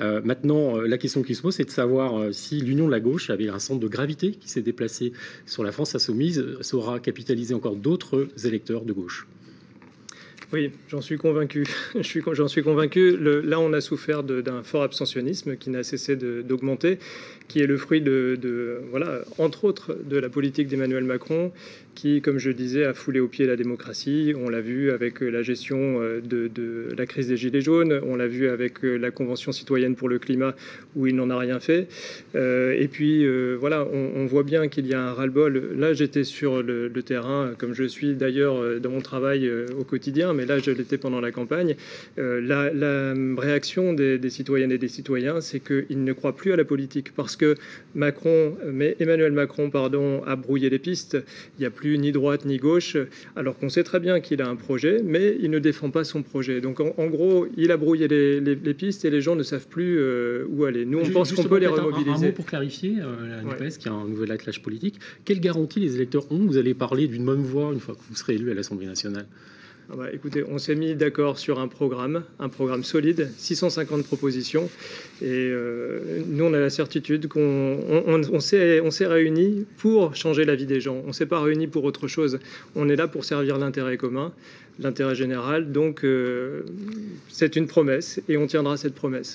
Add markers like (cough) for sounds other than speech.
Euh, maintenant, la question qui se pose, c'est de savoir si l'union de la gauche, avec un centre de gravité qui s'est déplacé sur la France insoumise, saura capitaliser encore d'autres électeurs de gauche. Oui, j'en suis convaincu. (laughs) J'en suis convaincu. Là, on a souffert d'un fort abstentionnisme qui n'a cessé d'augmenter, qui est le fruit voilà, entre autres, de la politique d'Emmanuel Macron, qui, comme je disais, a foulé au pied la démocratie. On l'a vu avec euh, la gestion euh, de, la crise des Gilets jaunes, on l'a vu avec euh, la Convention citoyenne pour le climat, où il n'en a rien fait. et puis, voilà, on, voit bien qu'il y a un ras-le-bol. Là, j'étais sur le, terrain, comme je suis d'ailleurs dans mon travail au quotidien, mais là, je l'étais pendant la campagne. La, réaction des, des, citoyennes et des citoyens, c'est qu'ils ne croient plus à la politique parce que Macron, mais Emmanuel Macron, pardon, a brouillé les pistes. Il y a plus ni droite ni gauche, alors qu'on sait très bien qu'il a un projet, mais il ne défend pas son projet. Donc en, gros, il a brouillé les, pistes et les gens ne savent plus euh, où aller. Nous, on pense qu'on peut les remobiliser. Un, mot pour clarifier, euh, la NUPES, qui a un nouvel attelage politique, quelle garantie les électeurs ont? Vous allez parler d'une même voix une fois que vous serez élu à l'Assemblée nationale ah bah, écoutez, on s'est mis d'accord sur un programme, un programme solide, 650 propositions. Et euh, nous, on a la certitude qu'on on, s'est réunis pour changer la vie des gens. On ne s'est pas réunis pour autre chose. On est là pour servir l'intérêt commun, l'intérêt général. Donc, euh, c'est une promesse et on tiendra cette promesse.